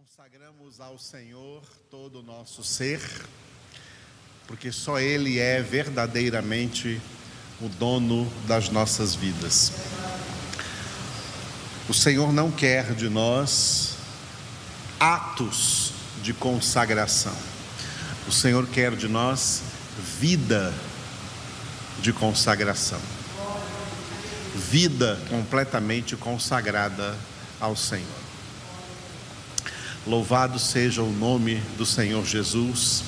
Consagramos ao Senhor todo o nosso ser, porque só Ele é verdadeiramente o dono das nossas vidas. O Senhor não quer de nós atos de consagração, o Senhor quer de nós vida de consagração, vida completamente consagrada ao Senhor. Louvado seja o nome do Senhor Jesus,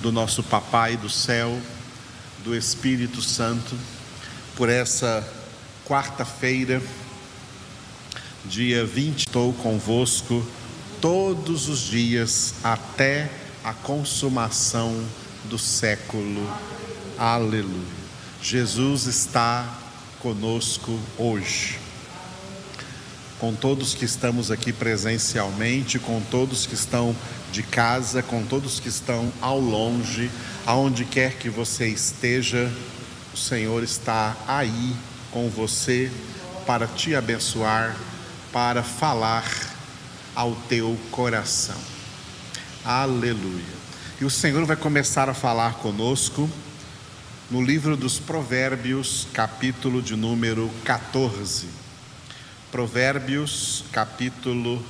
do nosso Papai do céu, do Espírito Santo, por essa quarta-feira, dia 20, estou convosco todos os dias até a consumação do século. Aleluia. Jesus está conosco hoje com todos que estamos aqui presencialmente, com todos que estão de casa, com todos que estão ao longe, aonde quer que você esteja, o Senhor está aí com você para te abençoar, para falar ao teu coração. Aleluia. E o Senhor vai começar a falar conosco no livro dos Provérbios, capítulo de número 14. Provérbios, capítulo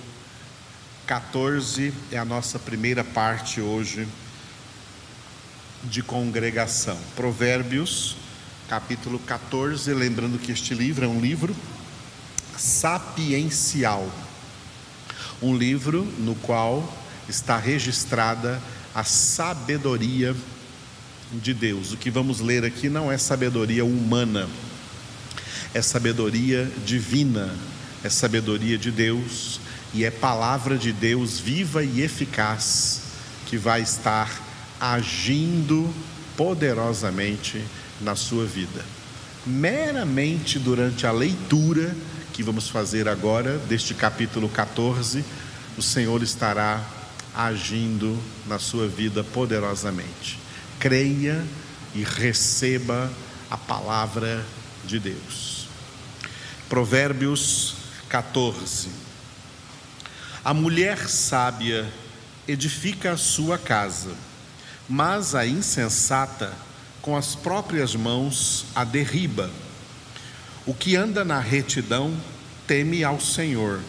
14, é a nossa primeira parte hoje de congregação. Provérbios, capítulo 14, lembrando que este livro é um livro sapiencial, um livro no qual está registrada a sabedoria de Deus. O que vamos ler aqui não é sabedoria humana, é sabedoria divina, é sabedoria de Deus e é palavra de Deus viva e eficaz que vai estar agindo poderosamente na sua vida. Meramente durante a leitura que vamos fazer agora deste capítulo 14, o Senhor estará agindo na sua vida poderosamente. Creia e receba a palavra de Deus. Provérbios 14. A mulher sábia edifica a sua casa, mas a insensata com as próprias mãos a derriba. O que anda na retidão teme ao Senhor,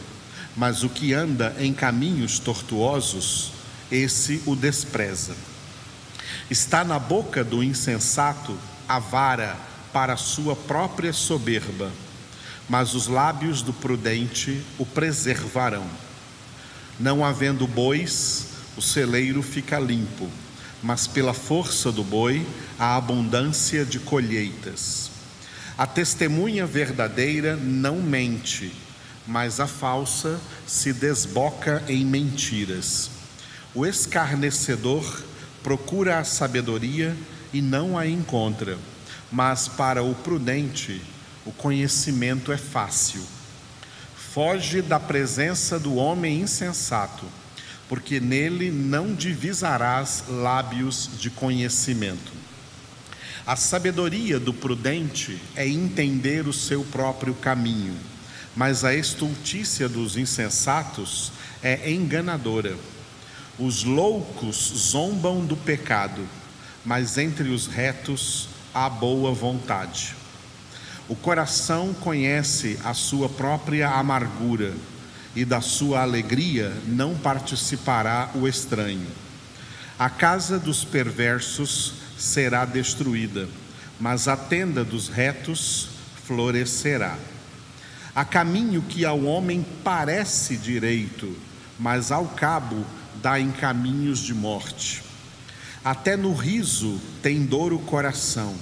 mas o que anda em caminhos tortuosos, esse o despreza. Está na boca do insensato a vara para sua própria soberba mas os lábios do prudente o preservarão. Não havendo bois, o celeiro fica limpo, mas pela força do boi há abundância de colheitas. A testemunha verdadeira não mente, mas a falsa se desboca em mentiras. O escarnecedor procura a sabedoria e não a encontra, mas para o prudente o conhecimento é fácil. Foge da presença do homem insensato, porque nele não divisarás lábios de conhecimento. A sabedoria do prudente é entender o seu próprio caminho, mas a estultícia dos insensatos é enganadora. Os loucos zombam do pecado, mas entre os retos há boa vontade. O coração conhece a sua própria amargura, e da sua alegria não participará o estranho. A casa dos perversos será destruída, mas a tenda dos retos florescerá. Há caminho que ao homem parece direito, mas ao cabo dá em caminhos de morte. Até no riso tem dor o coração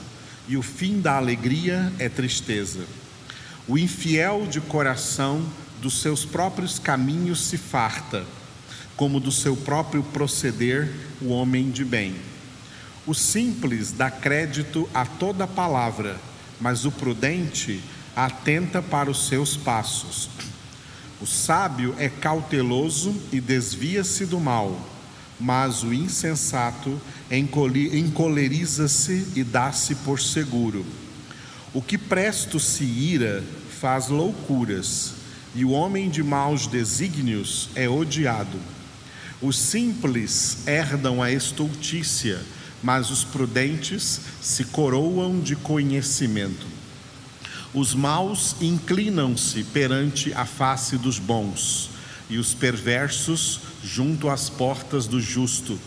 e o fim da alegria é tristeza. O infiel de coração dos seus próprios caminhos se farta, como do seu próprio proceder o homem de bem. O simples dá crédito a toda palavra, mas o prudente atenta para os seus passos. O sábio é cauteloso e desvia-se do mal mas o insensato encoleriza-se e dá-se por seguro. O que presto se ira faz loucuras, e o homem de maus desígnios é odiado. Os simples herdam a estultícia, mas os prudentes se coroam de conhecimento. Os maus inclinam-se perante a face dos bons, e os perversos junto às portas do justo.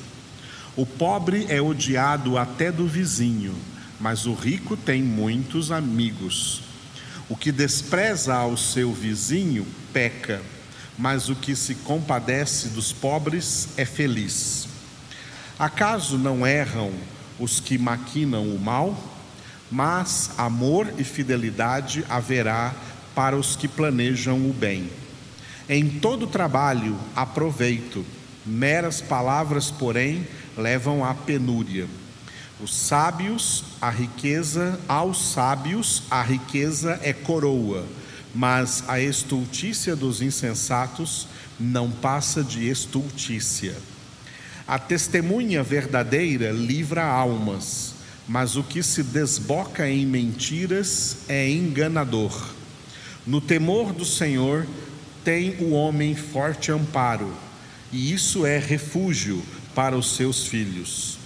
O pobre é odiado até do vizinho, mas o rico tem muitos amigos. O que despreza ao seu vizinho peca, mas o que se compadece dos pobres é feliz. Acaso não erram os que maquinam o mal? Mas amor e fidelidade haverá para os que planejam o bem. Em todo trabalho há proveito, meras palavras, porém, levam à penúria. Os sábios, a riqueza, aos sábios, a riqueza é coroa, mas a estultícia dos insensatos não passa de estultícia. A testemunha verdadeira livra almas, mas o que se desboca em mentiras é enganador. No temor do Senhor tem o homem forte amparo, e isso é refúgio para os seus filhos.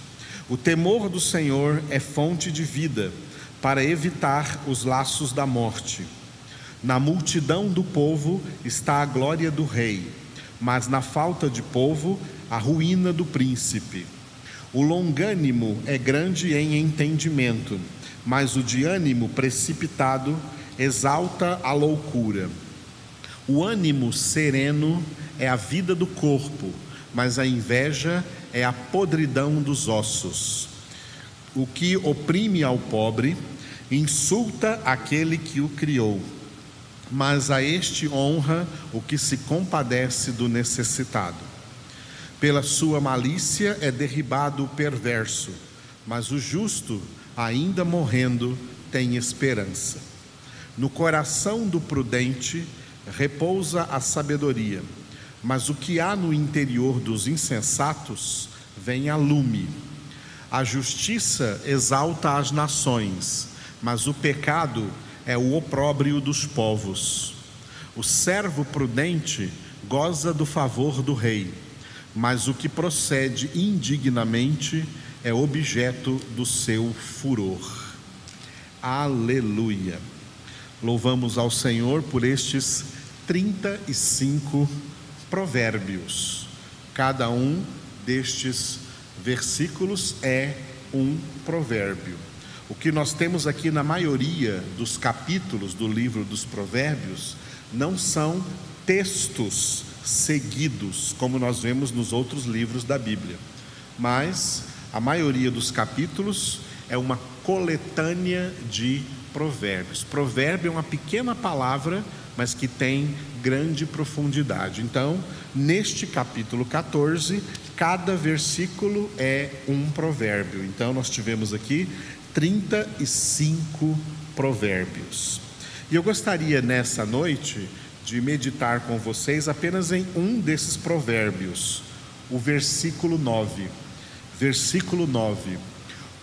O temor do Senhor é fonte de vida, para evitar os laços da morte. Na multidão do povo está a glória do rei, mas na falta de povo, a ruína do príncipe. O longânimo é grande em entendimento, mas o de ânimo precipitado exalta a loucura. O ânimo sereno é a vida do corpo, mas a inveja é a podridão dos ossos. O que oprime ao pobre insulta aquele que o criou, mas a este honra o que se compadece do necessitado. Pela sua malícia é derribado o perverso, mas o justo, ainda morrendo, tem esperança. No coração do prudente repousa a sabedoria, mas o que há no interior dos insensatos vem a lume. A justiça exalta as nações, mas o pecado é o opróbrio dos povos. O servo prudente goza do favor do rei, mas o que procede indignamente é objeto do seu furor. Aleluia. Louvamos ao Senhor por estes 35 provérbios. Cada um destes versículos é um provérbio. O que nós temos aqui na maioria dos capítulos do livro dos Provérbios não são textos seguidos, como nós vemos nos outros livros da Bíblia, mas a maioria dos capítulos é uma coletânea de provérbios. Provérbio é uma pequena palavra mas que tem grande profundidade. Então, neste capítulo 14, cada versículo é um provérbio. Então, nós tivemos aqui 35 provérbios. E eu gostaria nessa noite de meditar com vocês apenas em um desses provérbios, o versículo 9. Versículo 9: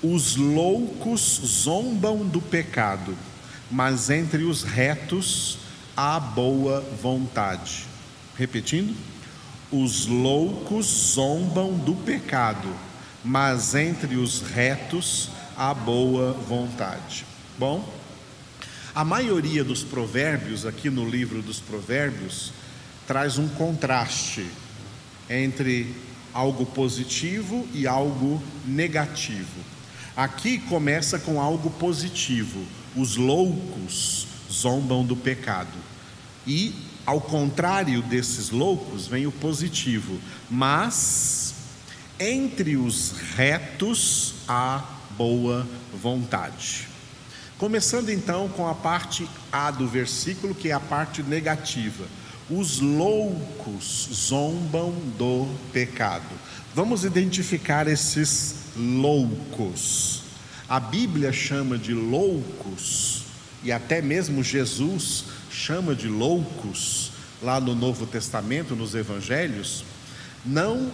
Os loucos zombam do pecado, mas entre os retos a boa vontade. Repetindo, os loucos zombam do pecado, mas entre os retos há boa vontade. Bom, a maioria dos provérbios, aqui no livro dos provérbios, traz um contraste entre algo positivo e algo negativo. Aqui começa com algo positivo. Os loucos zombam do pecado. E, ao contrário desses loucos, vem o positivo. Mas, entre os retos, há boa vontade. Começando então com a parte A do versículo, que é a parte negativa. Os loucos zombam do pecado. Vamos identificar esses loucos. A Bíblia chama de loucos e até mesmo Jesus chama de loucos lá no Novo Testamento, nos Evangelhos, não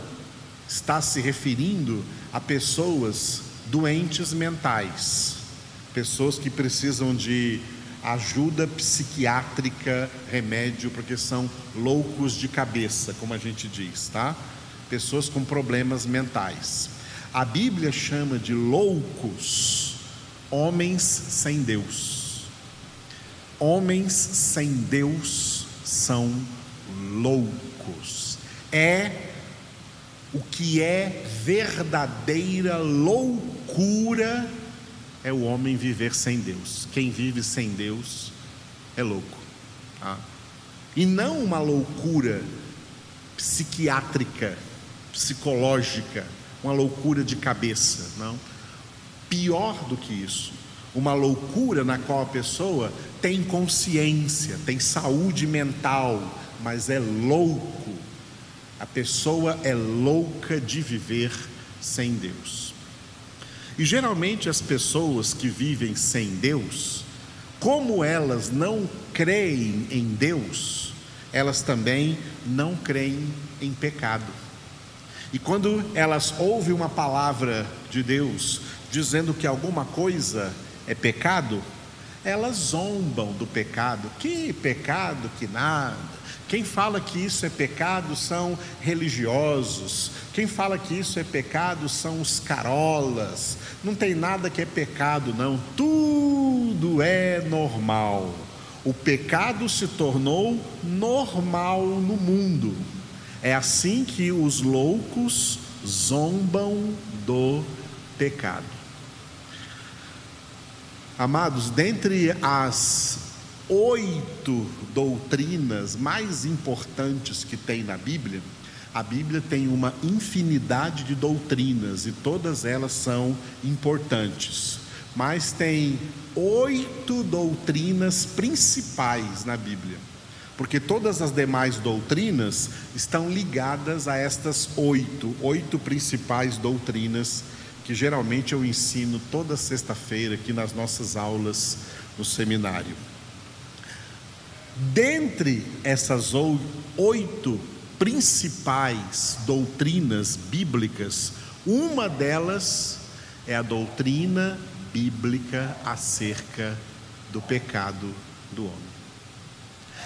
está se referindo a pessoas doentes mentais, pessoas que precisam de ajuda psiquiátrica, remédio, porque são loucos de cabeça, como a gente diz, tá? pessoas com problemas mentais. A Bíblia chama de loucos homens sem Deus. Homens sem Deus são loucos. É o que é verdadeira loucura é o homem viver sem Deus. Quem vive sem Deus é louco. Tá? E não uma loucura psiquiátrica, psicológica, uma loucura de cabeça, não. Pior do que isso, uma loucura na qual a pessoa tem consciência, tem saúde mental, mas é louco. A pessoa é louca de viver sem Deus. E geralmente as pessoas que vivem sem Deus, como elas não creem em Deus, elas também não creem em pecado. E quando elas ouvem uma palavra de Deus dizendo que alguma coisa é pecado, elas zombam do pecado. Que pecado, que nada. Quem fala que isso é pecado são religiosos. Quem fala que isso é pecado são os carolas. Não tem nada que é pecado, não. Tudo é normal. O pecado se tornou normal no mundo. É assim que os loucos zombam do pecado. Amados, dentre as oito doutrinas mais importantes que tem na Bíblia, a Bíblia tem uma infinidade de doutrinas e todas elas são importantes. Mas tem oito doutrinas principais na Bíblia porque todas as demais doutrinas estão ligadas a estas oito, oito principais doutrinas que geralmente eu ensino toda sexta-feira aqui nas nossas aulas no seminário. Dentre essas oito principais doutrinas bíblicas, uma delas é a doutrina bíblica acerca do pecado do homem.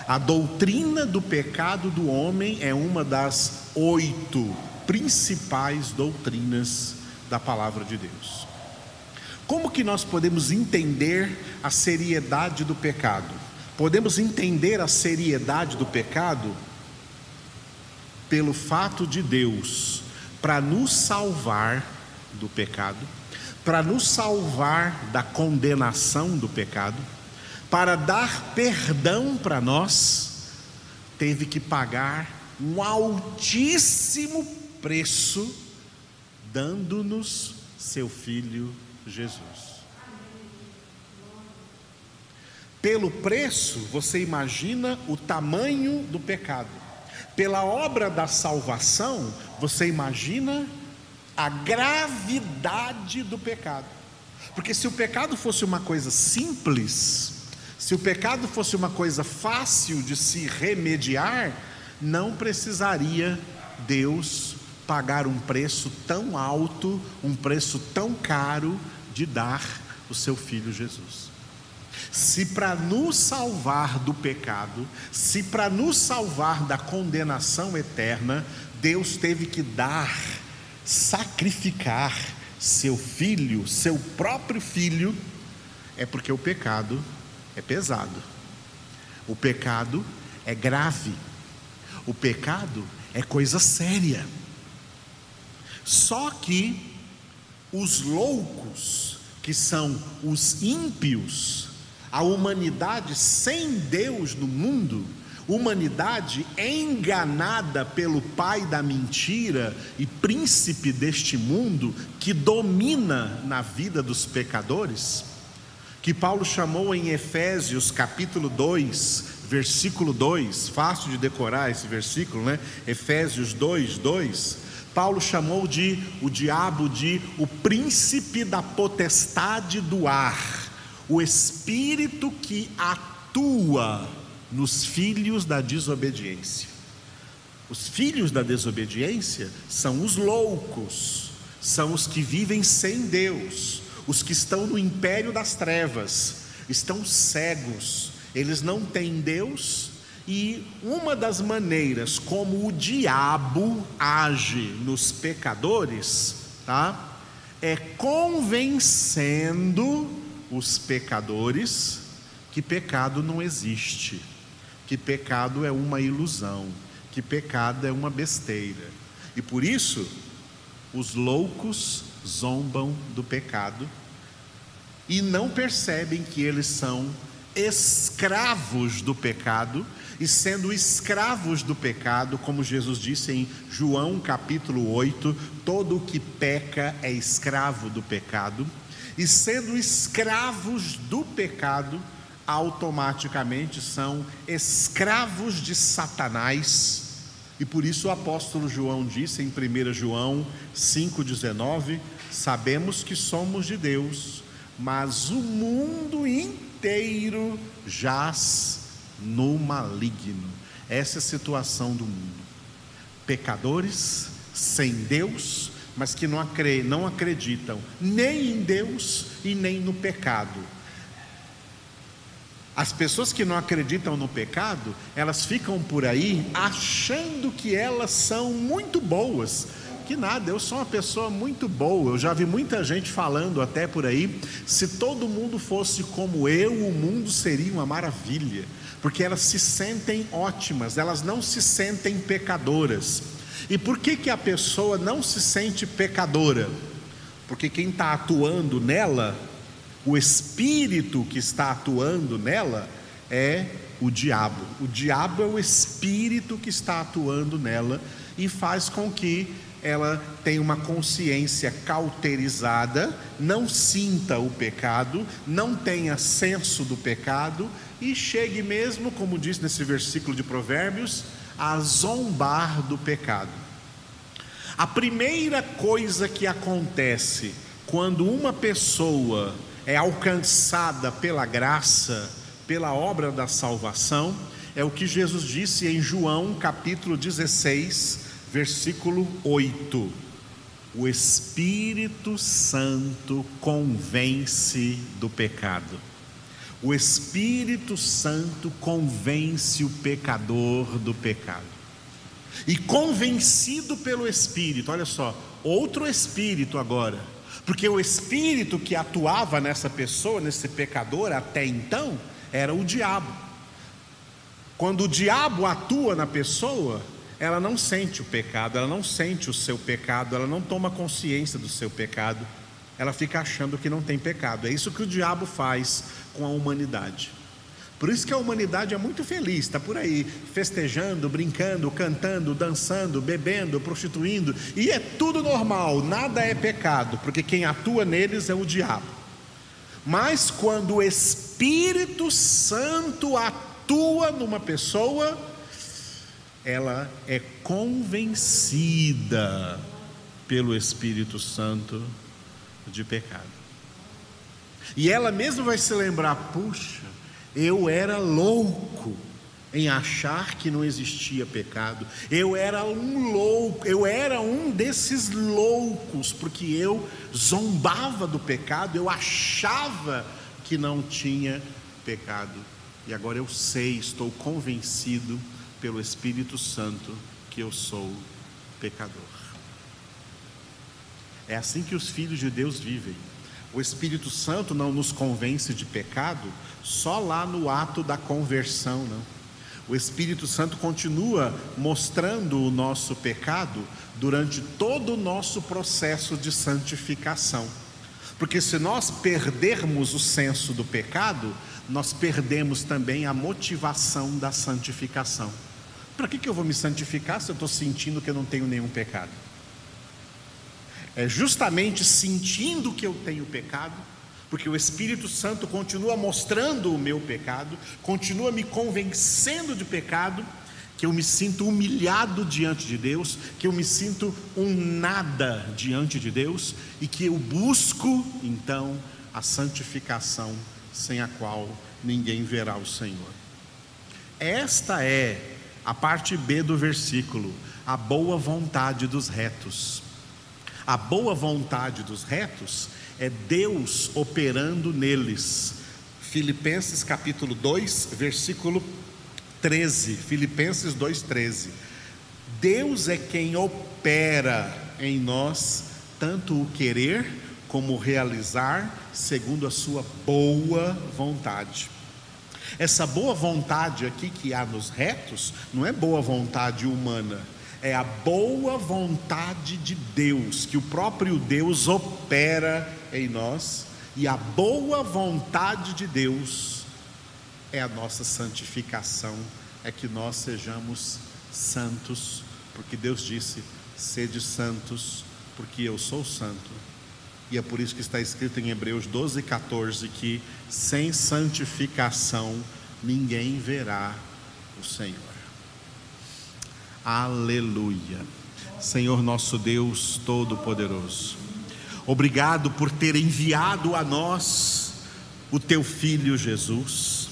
A doutrina do pecado do homem é uma das oito principais doutrinas da palavra de Deus. Como que nós podemos entender a seriedade do pecado? Podemos entender a seriedade do pecado pelo fato de Deus, para nos salvar do pecado, para nos salvar da condenação do pecado, para dar perdão para nós, teve que pagar um altíssimo preço, dando-nos seu filho Jesus. Pelo preço, você imagina o tamanho do pecado. Pela obra da salvação, você imagina a gravidade do pecado. Porque se o pecado fosse uma coisa simples, se o pecado fosse uma coisa fácil de se remediar, não precisaria Deus pagar um preço tão alto, um preço tão caro de dar o seu filho Jesus. Se para nos salvar do pecado, se para nos salvar da condenação eterna, Deus teve que dar, sacrificar seu filho, seu próprio filho, é porque o pecado é pesado. O pecado é grave. O pecado é coisa séria. Só que os loucos, que são os ímpios, a humanidade sem Deus no mundo, humanidade enganada pelo pai da mentira e príncipe deste mundo que domina na vida dos pecadores, que Paulo chamou em Efésios capítulo 2, versículo 2, fácil de decorar esse versículo, né? Efésios 2, 2. Paulo chamou de o diabo de o príncipe da potestade do ar, o espírito que atua nos filhos da desobediência. Os filhos da desobediência são os loucos, são os que vivem sem Deus, os que estão no império das trevas estão cegos, eles não têm Deus E uma das maneiras como o diabo age nos pecadores, tá? É convencendo os pecadores que pecado não existe, que pecado é uma ilusão, que pecado é uma besteira. E por isso, os loucos zombam do pecado e não percebem que eles são escravos do pecado, e sendo escravos do pecado, como Jesus disse em João capítulo 8, todo o que peca é escravo do pecado, e sendo escravos do pecado, automaticamente são escravos de Satanás. E por isso o apóstolo João disse em 1 João 5,19: Sabemos que somos de Deus, mas o mundo inteiro jaz no maligno. Essa é a situação do mundo. Pecadores sem Deus, mas que não acreditam nem em Deus e nem no pecado. As pessoas que não acreditam no pecado, elas ficam por aí achando que elas são muito boas, que nada, eu sou uma pessoa muito boa. Eu já vi muita gente falando até por aí: se todo mundo fosse como eu, o mundo seria uma maravilha, porque elas se sentem ótimas, elas não se sentem pecadoras. E por que, que a pessoa não se sente pecadora? Porque quem está atuando nela, o espírito que está atuando nela, é o diabo. O diabo é o espírito que está atuando nela e faz com que ela tem uma consciência cauterizada, não sinta o pecado, não tenha senso do pecado e chegue mesmo, como diz nesse versículo de Provérbios, a zombar do pecado. A primeira coisa que acontece quando uma pessoa é alcançada pela graça, pela obra da salvação, é o que Jesus disse em João capítulo 16, versículo 8: O Espírito Santo convence do pecado. O Espírito Santo convence o pecador do pecado. E convencido pelo Espírito, olha só, outro Espírito agora, porque o Espírito que atuava nessa pessoa, nesse pecador até então, era o diabo. Quando o diabo atua na pessoa, ela não sente o pecado, ela não sente o seu pecado, ela não toma consciência do seu pecado, ela fica achando que não tem pecado. É isso que o diabo faz com a humanidade. Por isso que a humanidade é muito feliz, está por aí festejando, brincando, cantando, dançando, bebendo, prostituindo, e é tudo normal, nada é pecado, porque quem atua neles é o diabo. Mas quando o Espírito Santo atua numa pessoa, ela é convencida pelo Espírito Santo de pecado. E ela mesma vai se lembrar: puxa, eu era louco em achar que não existia pecado. Eu era um louco, eu era um desses loucos, porque eu zombava do pecado, eu achava que não tinha pecado. E agora eu sei, estou convencido pelo Espírito Santo que eu sou pecador. É assim que os filhos de Deus vivem. O Espírito Santo não nos convence de pecado só lá no ato da conversão, não. O Espírito Santo continua mostrando o nosso pecado durante todo o nosso processo de santificação. Porque se nós perdermos o senso do pecado, nós perdemos também a motivação da santificação. Para que, que eu vou me santificar se eu estou sentindo que eu não tenho nenhum pecado? É justamente sentindo que eu tenho pecado, porque o Espírito Santo continua mostrando o meu pecado, continua me convencendo de pecado, que eu me sinto humilhado diante de Deus, que eu me sinto um nada diante de Deus e que eu busco então a santificação sem a qual ninguém verá o Senhor. Esta é a parte B do versículo, a boa vontade dos retos. A boa vontade dos retos é Deus operando neles. Filipenses capítulo 2, versículo 13, Filipenses 2,13. Deus é quem opera em nós tanto o querer como o realizar segundo a sua boa vontade. Essa boa vontade aqui que há nos retos não é boa vontade humana, é a boa vontade de Deus, que o próprio Deus opera em nós, e a boa vontade de Deus é a nossa santificação, é que nós sejamos santos, porque Deus disse: sede santos, porque eu sou santo. E é por isso que está escrito em Hebreus 12, 14 que sem santificação ninguém verá o Senhor. Aleluia. Senhor nosso Deus Todo-Poderoso, obrigado por ter enviado a nós o teu Filho Jesus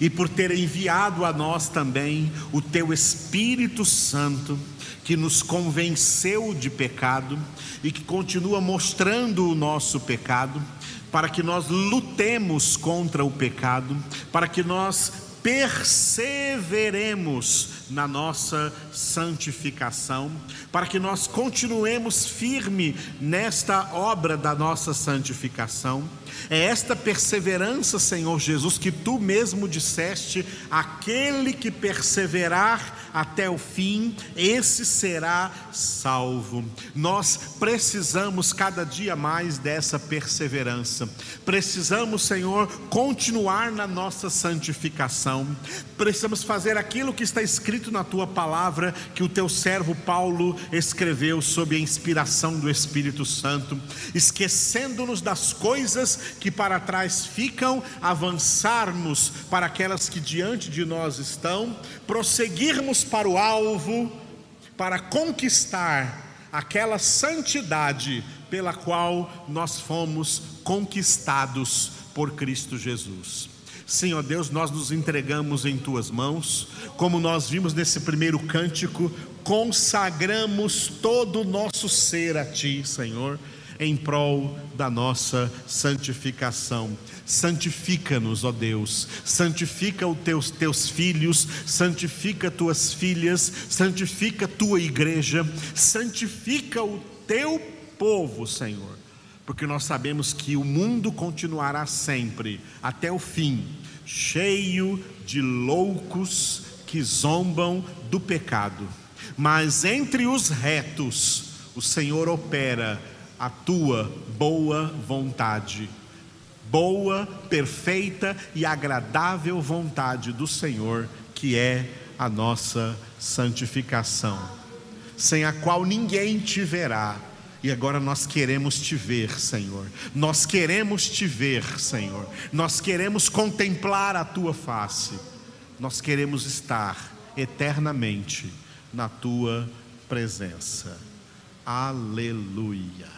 e por ter enviado a nós também o teu Espírito Santo, que nos convenceu de pecado e que continua mostrando o nosso pecado, para que nós lutemos contra o pecado, para que nós perseveremos na nossa santificação, para que nós continuemos firme nesta obra da nossa santificação. É esta perseverança, Senhor Jesus, que tu mesmo disseste: aquele que perseverar até o fim, esse será salvo. Nós precisamos cada dia mais dessa perseverança. Precisamos, Senhor, continuar na nossa santificação. Precisamos fazer aquilo que está escrito na tua palavra, que o teu servo Paulo escreveu sob a inspiração do Espírito Santo, esquecendo-nos das coisas que para trás ficam, avançarmos para aquelas que diante de nós estão, prosseguirmos para o alvo, para conquistar aquela santidade pela qual nós fomos conquistados por Cristo Jesus. Senhor Deus, nós nos entregamos em tuas mãos, como nós vimos nesse primeiro cântico, consagramos todo o nosso ser a ti, Senhor em prol da nossa santificação. Santifica-nos, ó Deus, santifica os teus, teus filhos, santifica tuas filhas, santifica tua igreja, santifica o teu povo, Senhor, porque nós sabemos que o mundo continuará sempre, até o fim, cheio de loucos que zombam do pecado, mas entre os retos, o Senhor opera a tua boa vontade. Boa, perfeita e agradável vontade do Senhor, que é a nossa santificação, sem a qual ninguém te verá. E agora nós queremos te ver, Senhor. Nós queremos te ver, Senhor. Nós queremos contemplar a tua face. Nós queremos estar eternamente na tua presença. Aleluia.